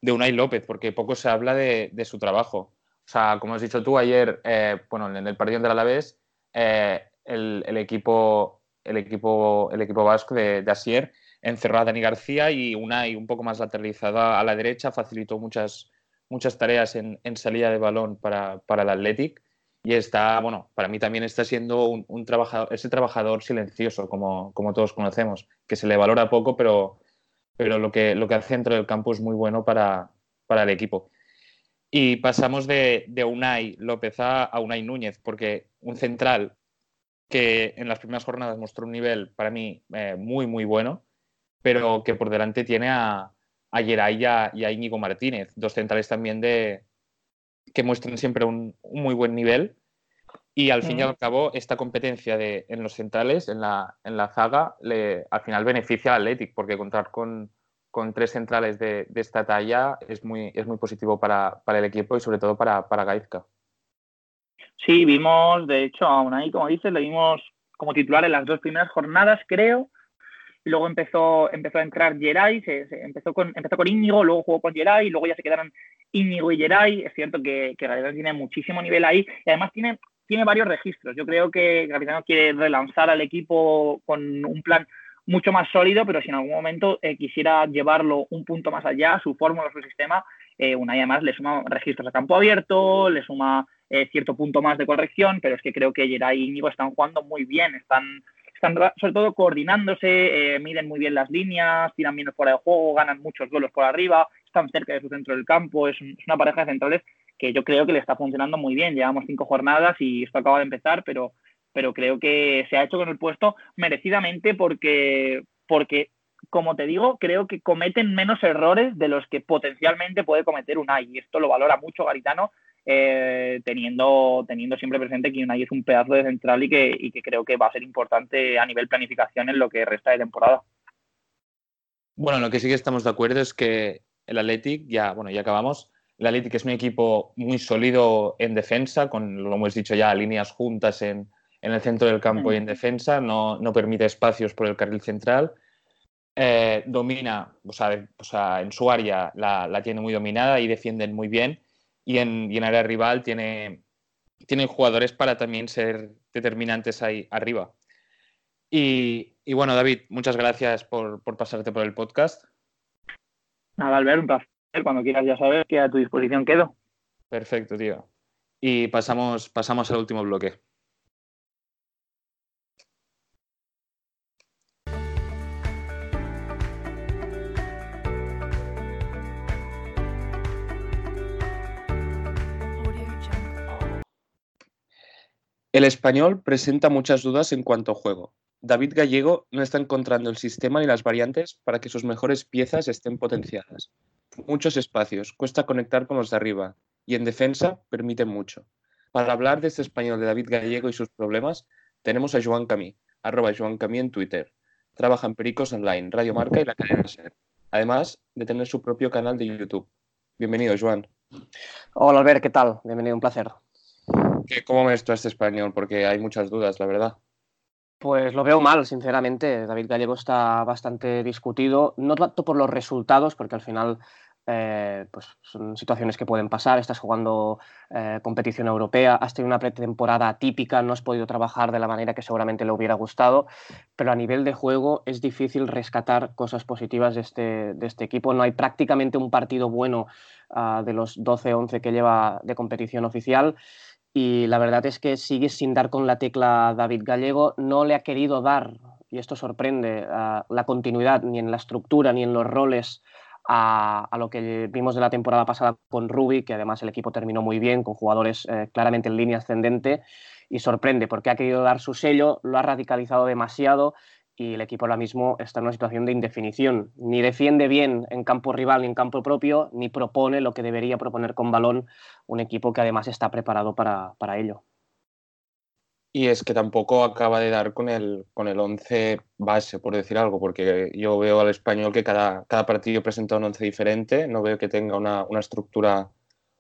de Unai López, porque poco se habla de, su trabajo. O sea, como has dicho tú ayer, eh, bueno, en el partido de Alavés, eh, el, el, equipo, el, equipo, el equipo vasco de, de Asier encerró a Dani García y Unai un poco más lateralizada a la derecha, facilitó muchas, muchas tareas en, en salida de balón para, para el Athletic y está, bueno, para mí también está siendo un, trabajador, ese trabajador silencioso, como, como, todos conocemos, que se le valora poco, pero, pero lo, que, lo que hace dentro del campo es muy bueno para, para el equipo. Y pasamos de, de Unai López a, Unai Núñez, porque un central que en las primeras jornadas mostró un nivel para mí eh, muy, muy bueno, pero que por delante tiene a, a Geray y a, y a Íñigo Martínez, dos centrales también de, que muestran siempre un, muy buen nivel. Y al fin y al cabo, esta competencia de, en los centrales, en la, en la zaga, le, al final beneficia al Athletic, porque contar con, con tres centrales de, de, esta talla es muy, es muy positivo para, para, el equipo y sobre todo para, para Gaizka. Sí, vimos, de hecho, aún ahí, como dices, le vimos como titular en las dos primeras jornadas, creo, y luego empezó, empezó a entrar Geray, se, empezó, con, empezó con Íñigo, luego jugó con Geray, luego ya se quedaron Íñigo y Geray. Es cierto que, que tiene muchísimo nivel ahí y además tiene, tiene varios registros. Yo creo que Garitano quiere relanzar al equipo con un plan mucho más sólido, pero si en algún momento eh, quisiera llevarlo un punto más allá, su fórmula, su sistema, eh, una y además le suma registros a campo abierto, le suma eh, cierto punto más de corrección, pero es que creo que Geray y Íñigo están jugando muy bien, están están sobre todo coordinándose, miden muy bien las líneas, tiran bien fuera de juego, ganan muchos duelos por arriba, están cerca de su centro del campo, es, una pareja de centrales que yo creo que le está funcionando muy bien. Llevamos cinco jornadas y esto acaba de empezar, pero, pero creo que se ha hecho con el puesto merecidamente porque, porque como te digo, creo que cometen menos errores de los que potencialmente puede cometer Unai. Y esto lo valora mucho Garitano eh, teniendo, teniendo siempre presente que Unai es un pedazo de central y que, y que creo que va a ser importante a nivel planificación en lo que resta de temporada. Bueno, lo que sí que estamos de acuerdo es que el Athletic, ya, bueno, ya acabamos, el Athletic es un equipo muy sólido en defensa, con, lo hemos dicho ya, líneas juntas en, en el centro del campo y en defensa, no, no, permite espacios por el carril central. Eh, domina, o sea, o sea, en su área la, la, tiene muy dominada y defienden muy bien y en, y en área rival tiene, tiene jugadores para también ser determinantes ahí arriba. Y, y bueno, David, muchas gracias por, por, pasarte por el podcast. Nada, Albert, un Cuando quieras ya saber que a tu disposición quedo. Perfecto, tío. Y pasamos, pasamos al último bloque. El español presenta muchas dudas en cuanto a juego. David Gallego no está encontrando el sistema ni las variantes para que sus mejores piezas estén potenciadas. Muchos espacios, cuesta conectar con los de arriba y en defensa permite mucho. Para hablar de este español de David Gallego y sus problemas, tenemos a Joan Camí, arroba Joan Camí en Twitter. Trabaja en Pericos Online, Radio Marca y la cadena SER. Además de tener su propio canal de YouTube. Bienvenido, Joan. Hola, Albert, ¿qué tal? Bienvenido, un placer. ¿Cómo ves tú este español? Porque hay muchas dudas, la verdad. Pues lo veo mal, sinceramente. David Gallego está bastante discutido, no tanto por los resultados, porque al final eh, pues son situaciones que pueden pasar. Estás jugando eh, competición europea, has tenido una pretemporada atípica, no has podido trabajar de la manera que seguramente le hubiera gustado, pero a nivel de juego es difícil rescatar cosas positivas de este, de este equipo. No hay prácticamente un partido bueno uh, de los 12-11 que lleva de competición oficial y la verdad es que sigue sin dar con la tecla David Gallego, no le ha querido dar, y esto sorprende, la continuidad ni en la estructura ni en los roles a, lo que vimos de la temporada pasada con Ruby, que además el equipo terminó muy bien, con jugadores eh, claramente en línea ascendente, y sorprende porque ha querido dar su sello, lo ha radicalizado demasiado y el equipo ahora mismo está en una situación de indefinición. Ni defiende bien en campo rival ni en campo propio, ni propone lo que debería proponer con balón un equipo que además está preparado para, ello. Y es que tampoco acaba de dar con el, con el 11 base, por decir algo, porque yo veo al español que cada, cada partido presenta un 11 diferente, no veo que tenga una, estructura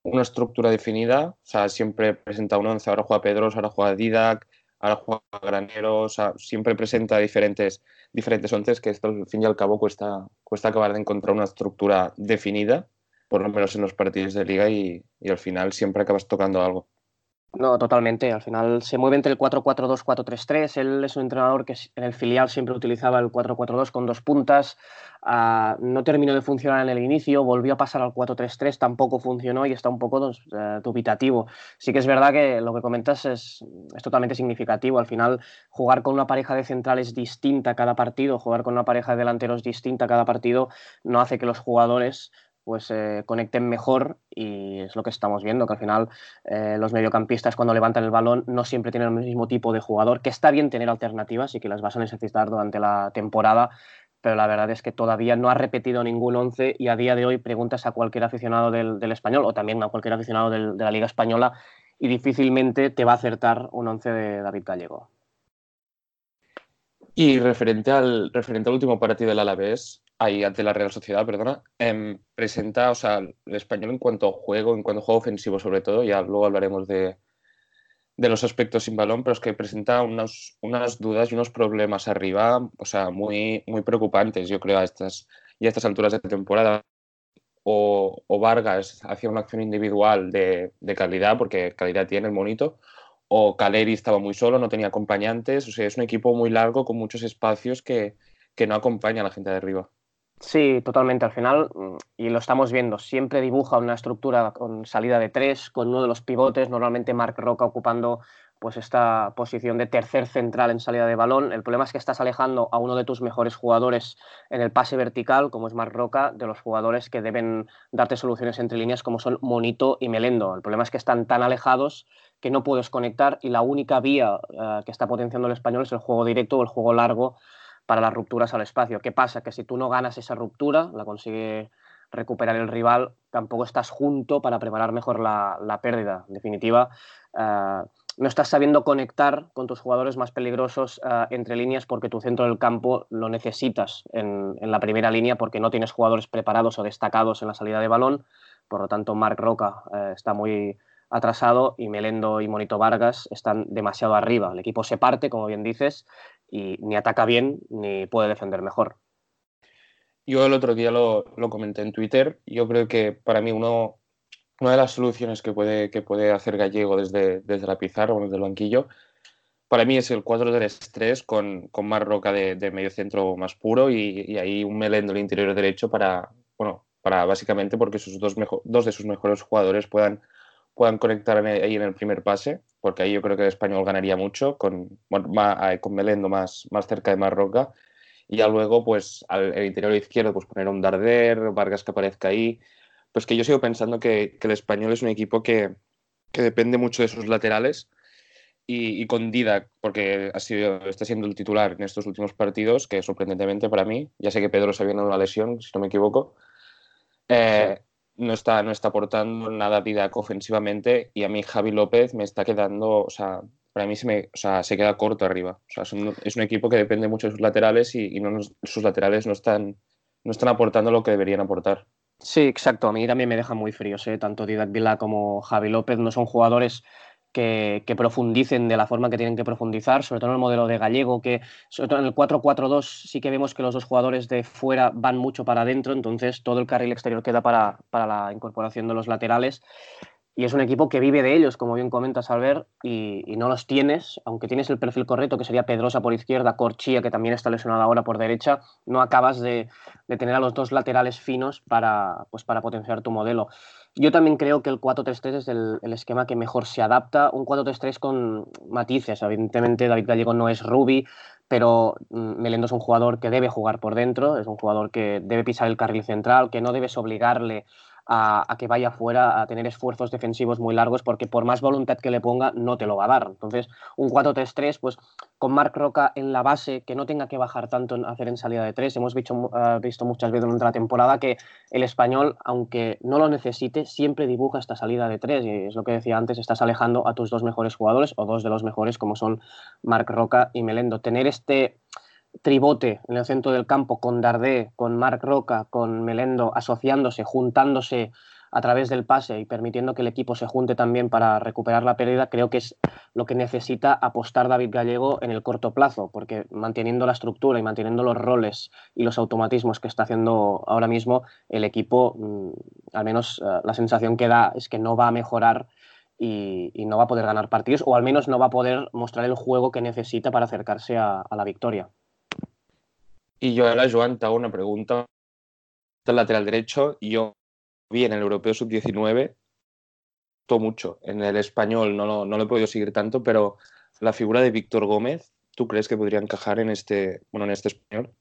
una estructura definida, o sea, siempre presenta un 11, ahora juega Pedros, ahora juega Didac, ahora juega Granero, siempre presenta diferentes, diferentes onces que esto al fin y al cabo cuesta, cuesta acabar de encontrar una estructura definida, por lo menos en los partidos de liga y, y al final siempre acabas tocando algo. No, totalmente. Al final se mueve entre el 4-4-2, 4-3-3. Él es un entrenador que en el filial siempre utilizaba el 4-4-2 con dos puntas. Uh, no terminó de funcionar en el inicio, volvió a pasar al 4-3-3, tampoco funcionó y está un poco uh, dubitativo. Sí que es verdad que lo que comentas es, totalmente significativo. Al final, jugar con una pareja de centrales distinta cada partido, jugar con una pareja de delanteros distinta cada partido, no hace que los jugadores pues eh, conecten mejor y es lo que estamos viendo, que al final eh, los mediocampistas cuando levantan el balón no siempre tienen el mismo tipo de jugador, que está bien tener alternativas y que las vas a necesitar durante la temporada, pero la verdad es que todavía no ha repetido ningún once y a día de hoy preguntas a cualquier aficionado del, español o también a cualquier aficionado de la Liga Española y difícilmente te va a acertar un once de David Gallego. Y referente al, referente al último partido del Alavés, ahí ante la Real Sociedad, perdona, em, presenta, o sea, el español en cuanto a juego, en cuanto a juego ofensivo sobre todo, ya luego hablaremos de, de los aspectos sin balón, pero es que presenta unas, unas dudas y unos problemas arriba, o sea, muy, muy preocupantes, yo creo, a estas, y a estas alturas de temporada. O, o Vargas hacía una acción individual de, de, calidad, porque calidad tiene el monito, o Caleri estaba muy solo, no tenía acompañantes, o sea, es un equipo muy largo con muchos espacios que, que no acompaña a la gente de arriba. Sí, totalmente. Al final, mm, y lo estamos viendo, siempre dibuja una estructura con salida de tres, con uno de los pivotes, normalmente Marc Roca ocupando pues esta posición de tercer central en salida de balón. El problema es que estás alejando a uno de tus mejores jugadores en el pase vertical, como es Marc Roca, de los jugadores que deben darte soluciones entre líneas, como son Monito y Melendo. El problema es que están tan alejados que no puedes conectar y la única vía eh, que está potenciando el español es el juego directo o el juego largo para las rupturas al espacio. ¿Qué pasa? Que si tú no ganas esa ruptura, la consigue recuperar el rival, tampoco estás junto para preparar mejor la, pérdida. En definitiva, eh, no estás sabiendo conectar con tus jugadores más peligrosos eh, entre líneas porque tu centro del campo lo necesitas en, la primera línea porque no tienes jugadores preparados o destacados en la salida de balón. Por lo tanto, Marc Roca eh, está muy atrasado y Melendo y Monito Vargas están demasiado arriba. El equipo se parte, como bien dices, y ni ataca bien ni puede defender mejor. Yo el otro día lo, comenté en Twitter. Yo creo que para mí uno, una de las soluciones que puede, que puede hacer Gallego desde, desde la pizarra o desde el banquillo, para mí es el 4-3-3 con, con más roca de, medio centro más puro y, ahí un melendo el interior derecho para, bueno, para básicamente porque sus dos, dos de sus mejores jugadores puedan, puedan conectar ahí en el primer pase, porque ahí yo creo que el español ganaría mucho, con, con Melendo más, más cerca de Marroca. Y ya luego, pues al el interior izquierdo, pues poner un Darder, Vargas que aparezca ahí. Pues que yo sigo pensando que, que el español es un equipo que, que depende mucho de sus laterales y, con Didac, porque ha sido, está siendo el titular en estos últimos partidos, que sorprendentemente para mí, ya sé que Pedro se viene una lesión, si no me equivoco, eh, no, está, no está aportando nada Didac ofensivamente y a mí Javi López me está quedando, o sea, para mí se, me, o sea, se queda corto arriba. O sea, es un equipo que depende mucho de sus laterales y, no sus laterales no están, no están aportando lo que deberían aportar. Sí, exacto. A mí también me deja muy frío. ¿eh? Tanto Didac Vila como Javi López no son jugadores que, profundicen de la forma que tienen que profundizar, sobre todo en el modelo de Gallego, que sobre todo en el 4-4-2 sí que vemos que los dos jugadores de fuera van mucho para adentro, entonces todo el carril exterior queda para, para la incorporación de los laterales y es un equipo que vive de ellos, como bien comentas, Albert, y, no los tienes, aunque tienes el perfil correcto, que sería Pedrosa por izquierda, Corchía, que también está lesionada ahora por derecha, no acabas de, de, tener a los dos laterales finos para, pues, para potenciar tu modelo. Yo también creo que el 4-3-3 es el, el, esquema que mejor se adapta, un 4-3-3 con matices, evidentemente David Gallego no es Ruby, pero mm, Melendo es un jugador que debe jugar por dentro, es un jugador que debe pisar el carril central, que no debes obligarle a, que vaya fuera a tener esfuerzos defensivos muy largos, porque por más voluntad que le ponga, no te lo va a dar. Entonces, un 4-3-3, pues con Marc Roca en la base, que no tenga que bajar tanto en hacer en salida de tres. Hemos visto, uh, visto muchas veces durante la temporada que el español, aunque no lo necesite, siempre dibuja esta salida de tres. Y es lo que decía antes, estás alejando a tus dos mejores jugadores, o dos de los mejores, como son Marc Roca y Melendo. Tener este tribote en el centro del campo con Dardé, con Marc Roca, con Melendo asociándose, juntándose a través del pase y permitiendo que el equipo se junte también para recuperar la pérdida, creo que es lo que necesita apostar David Gallego en el corto plazo, porque manteniendo la estructura y manteniendo los roles y los automatismos que está haciendo ahora mismo el equipo, mm, al menos uh, la sensación que da es que no va a mejorar y, no va a poder ganar partidos, o al menos no va a poder mostrar el juego que necesita para acercarse a la victoria. Y yo ahora, Joan, te hago una pregunta. El lateral derecho, yo vi en el Europeo Sub-19 todo mucho. En el español no lo, no lo he podido seguir tanto, pero la figura de Víctor Gómez, ¿tú crees que podría encajar en este, bueno, en este español?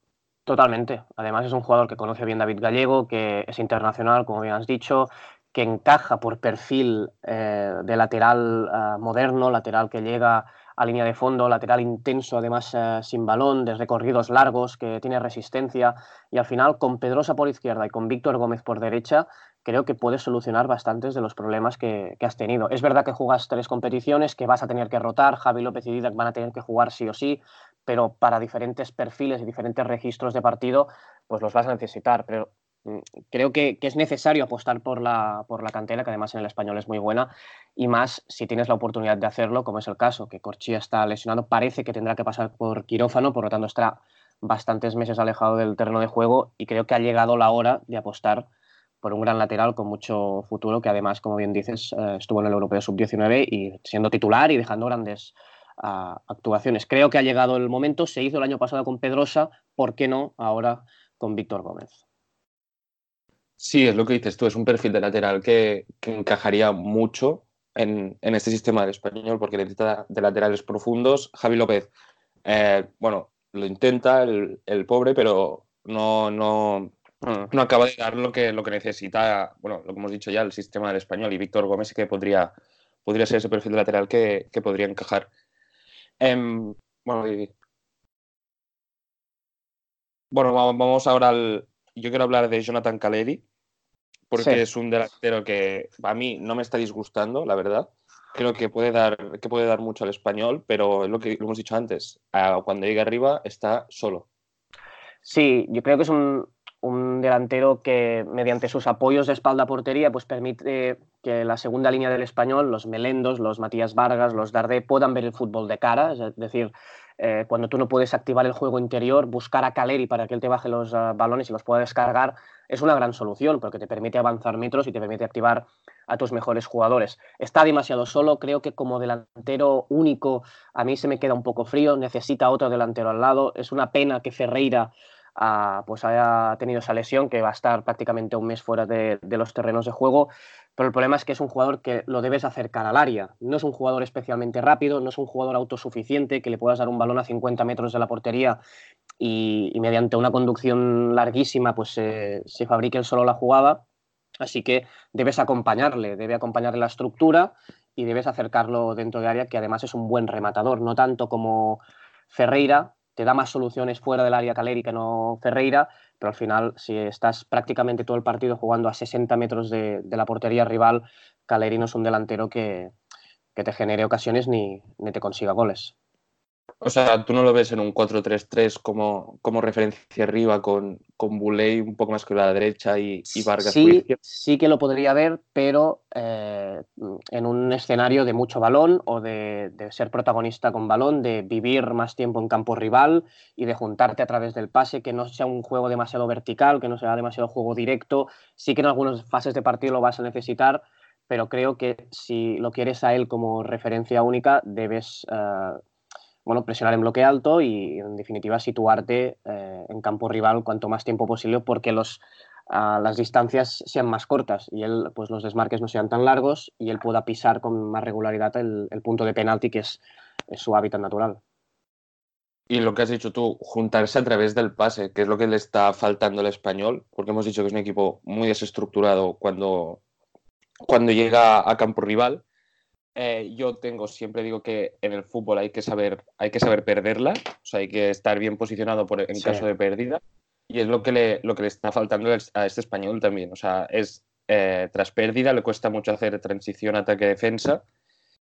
Totalmente. Además es un jugador que conoce bien David Gallego, que es internacional, como bien has dicho, que encaja por perfil eh, de lateral uh, moderno, lateral que llega a línea de fondo, lateral intenso, además eh, sin balón, de recorridos largos, que tiene resistencia. Y al final, con Pedrosa por izquierda y con Víctor Gómez por derecha, creo que puedes solucionar bastantes de los problemas que, has tenido. Es verdad que jugas tres competiciones, que vas a tener que rotar, Javi López y Didac van a tener que jugar sí o sí, pero para diferentes perfiles y diferentes registros de partido, pues los vas a necesitar. Pero creo que, es necesario apostar por la, por la cantera, que además en el español es muy buena, y más si tienes la oportunidad de hacerlo, como es el caso, que Corchia está lesionado, parece que tendrá que pasar por quirófano, por lo tanto estará bastantes meses alejado del terreno de juego y creo que ha llegado la hora de apostar por un gran lateral con mucho futuro, que además, como bien dices, eh, estuvo en el Europeo Sub-19 y siendo titular y dejando grandes uh, actuaciones. Creo que ha llegado el momento, se hizo el año pasado con Pedrosa, ¿por qué no ahora con Víctor Gómez? Sí, es lo que dices tú, es un perfil de lateral que, encajaría mucho en, en, este sistema del español porque necesita de laterales profundos. Javi López, eh, bueno, lo intenta el, el, pobre, pero no, no, no acaba de dar lo que, lo que necesita, bueno, lo que hemos dicho ya, el sistema del español. Y Víctor Gómez que podría, podría ser ese perfil de lateral que, que podría encajar. Eh, bueno, bueno, vamos ahora al. Yo quiero hablar de Jonathan Caleri, porque sí. es un delantero que a mí no me está disgustando, la verdad. Creo que puede dar, que puede dar mucho al español, pero es lo que lo hemos dicho antes. Cuando llegue arriba está solo. Sí, yo creo que es un, un delantero que mediante sus apoyos de espalda a portería pues permite que la segunda línea del español, los Melendos, los Matías Vargas, los Dardé, puedan ver el fútbol de cara, es decir, eh, cuando tú no puedes activar el juego interior, buscar a Caleri para que él te baje los uh, balones y los pueda descargar es una gran solución porque te permite avanzar metros y te permite activar a tus mejores jugadores. Está demasiado solo, creo que como delantero único a mí se me queda un poco frío, necesita otro delantero al lado. Es una pena que Ferreira pues haya tenido esa lesión, que va a estar prácticamente un mes fuera de, los terrenos de juego. Pero el problema es que es un jugador que lo debes acercar al área. No es un jugador especialmente rápido, no es un jugador autosuficiente que le puedas dar un balón a 50 metros de la portería y, mediante una conducción larguísima pues se fabrique él solo la jugada. Así que debes acompañarle, debe acompañarle la estructura y debes acercarlo dentro de área, que además es un buen rematador, no tanto como Ferreira, te da más soluciones fuera del área Caleri que no Ferreira, pero al final, si estás prácticamente todo el partido jugando a 60 metros de, la portería rival, Caleri no es un delantero que, te genere ocasiones ni, ni te consiga goles. O sea, tú no lo ves en un 4-3-3 como, como referencia arriba con, con Buley un poco más que la derecha y, Vargas. Sí, sí que lo podría ver, pero eh, en un escenario de mucho balón o de, ser protagonista con balón, de vivir más tiempo en campo rival y de juntarte a través del pase, que no sea un juego demasiado vertical, que no sea demasiado juego directo. Sí que en algunas fases de partido lo vas a necesitar, pero creo que si lo quieres a él como referencia única, debes eh, bueno, presionar en bloque alto y, en definitiva, situarte eh, en campo rival cuanto más tiempo posible porque los, las distancias sean más cortas y él, pues los desmarques no sean tan largos y él pueda pisar con más regularidad el, punto de penalti, que es, su hábitat natural. Y lo que has dicho tú, juntarse a través del pase, que es lo que le está faltando al español, porque hemos dicho que es un equipo muy desestructurado cuando, cuando llega a campo rival eh, yo tengo, siempre digo que en el fútbol hay que saber, hay que saber perderla, o sea, hay que estar bien posicionado por, en caso de pérdida. Y es lo que le, lo que le está faltando a este español también. O sea, es eh, tras pérdida le cuesta mucho hacer transición ataque-defensa.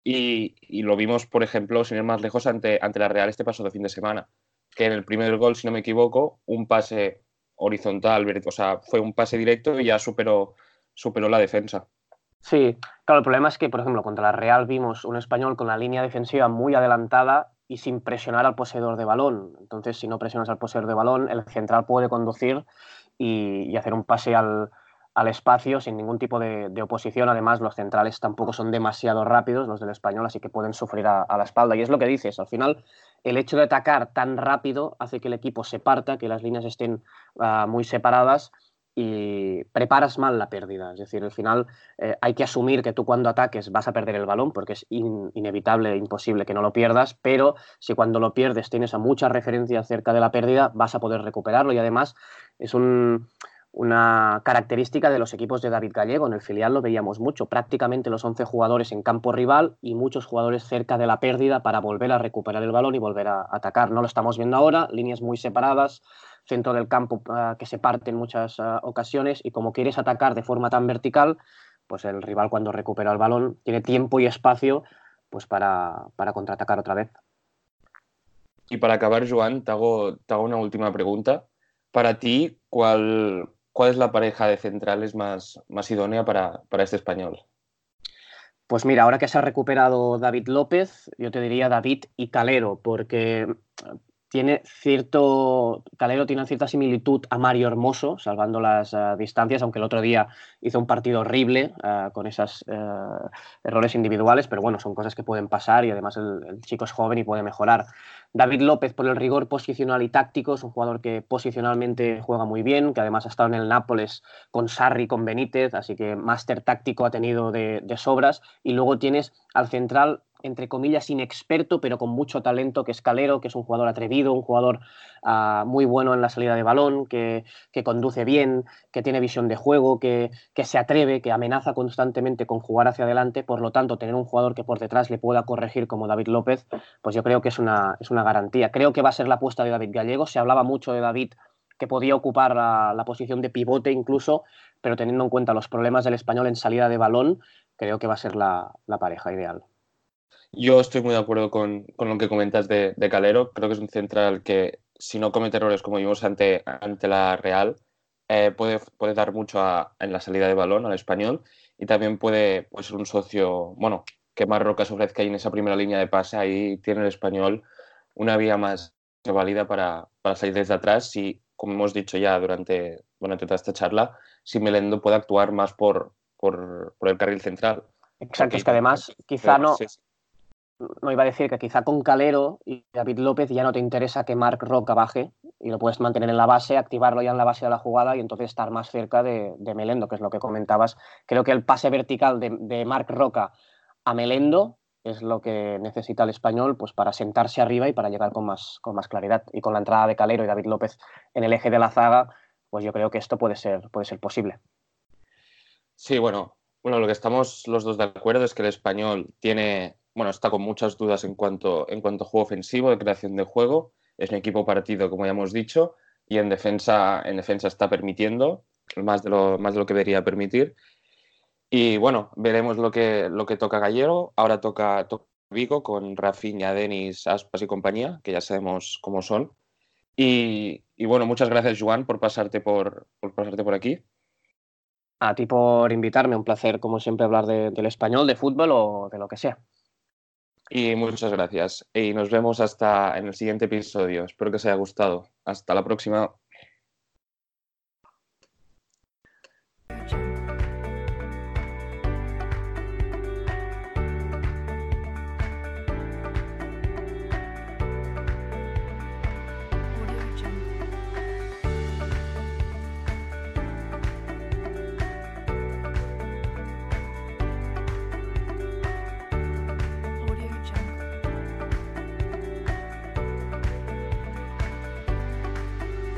Y, y, lo vimos, por ejemplo, sin ir más lejos, ante, ante la Real este pasado fin de semana. Que en el primer gol, si no me equivoco, un pase horizontal, o sea, fue un pase directo y ya superó, superó la defensa. Sí, claro, el problema es que, por ejemplo, contra la Real vimos un español con la línea defensiva muy adelantada y sin presionar al poseedor de balón. Entonces, si no presionas al poseedor de balón, el central puede conducir y, hacer un pase al, espacio sin ningún tipo de, oposición. Además, los centrales tampoco son demasiado rápidos, los del español, así que pueden sufrir a, la espalda. Y es lo que dices, al final, el hecho de atacar tan rápido hace que el equipo se parta, que las líneas estén ah, muy separadas y preparas mal la pérdida. Es decir, al final eh, hay que asumir que tú cuando ataques vas a perder el balón porque es inevitable e imposible que no lo pierdas, pero si cuando lo pierdes tienes a mucha referencia acerca de la pérdida, vas a poder recuperarlo y además es una característica de los equipos de David Gallego. En el filial lo veíamos mucho, prácticamente los 11 jugadores en campo rival y muchos jugadores cerca de la pérdida para volver a recuperar el balón y volver a atacar. No lo estamos viendo ahora, líneas muy separadas centro del campo ah, que se parte en muchas ah, ocasiones y como quieres atacar de forma tan vertical, pues el rival cuando recupera el balón tiene tiempo y espacio pues para, contraatacar otra vez. Y para acabar, Joan, te hago, una última pregunta. Para ti, ¿cuál, cuál es la pareja de centrales más, más idónea para, para este español? Pues mira, ahora que se ha recuperado David López, yo te diría David y Calero, porque tiene cierto, Calero tiene cierta similitud a Mario Hermoso, salvando las eh, distancias, aunque el otro día hizo un partido horrible eh, con esos eh, errores individuales, pero bueno, son cosas que pueden pasar y además el, chico es joven y puede mejorar. David López, por el rigor posicional y táctico, es un jugador que posicionalmente juega muy bien, que además ha estado en el Nápoles con Sarri, con Benítez, así que máster táctico ha tenido de, de sobras. Y luego tienes al central entre comillas, inexperto, pero con mucho talento, que es Calero, que es un jugador atrevido, un jugador ah, muy bueno en la salida de balón, que, conduce bien, que tiene visión de juego, que, se atreve, que amenaza constantemente con jugar hacia adelante. Por lo tanto, tener un jugador que por detrás le pueda corregir como David López, pues yo creo que es una, es una garantía. Creo que va a ser la apuesta de David Gallego. Se hablaba mucho de David que podía ocupar la, posición de pivote incluso, pero teniendo en cuenta los problemas del español en salida de balón, creo que va a ser la pareja ideal. Yo estoy muy de acuerdo con, lo que comentas de, Calero. Creo que es un central que, si no comete errores como vimos ante, ante la Real, eh, puede, puede, dar mucho en la salida de balón al español y también puede, ser un socio, bueno, que se ofrezca ahí en esa primera línea de pase. Ahí tiene el español una vía más válida para, para salir desde atrás y, como hemos dicho ya durante, durante toda esta charla, si Melendo puede actuar más por, por, el carril central. Exacto, es que además quizá no, no iba a decir que quizá con Calero y David López ya no te interesa que Marc Roca baje y lo puedes mantener en la base, activarlo ya en la base de la jugada y entonces estar más cerca de, Melendo, que es lo que comentabas. Creo que el pase vertical de, de Marc Roca a Melendo es lo que necesita el español pues, para sentarse arriba y para llegar con más, con más claridad. Y con la entrada de Calero y David López en el eje de la zaga, pues yo creo que esto puede ser, puede ser posible. Sí, bueno, bueno, lo que estamos los dos de acuerdo es que el español tiene, bueno, está con muchas dudas en cuanto, en cuanto a juego ofensivo, de creación de juego. Es un equipo partido, como ya hemos dicho, y en defensa, en defensa está permitiendo más de lo, más de lo que debería permitir. Y bueno, veremos lo que, lo que toca Gallero. Ahora toca, Vigo con Rafinha, Denis, Aspas y compañía, que ya sabemos cómo son. Y, bueno, muchas gracias, Juan, por pasarte por, por pasarte por aquí. A ti por invitarme, un placer, como siempre, hablar del español, de fútbol o de lo que sea. Y muchas gracias. Y nos vemos hasta en el siguiente episodio. Espero que os haya gustado. Hasta la próxima.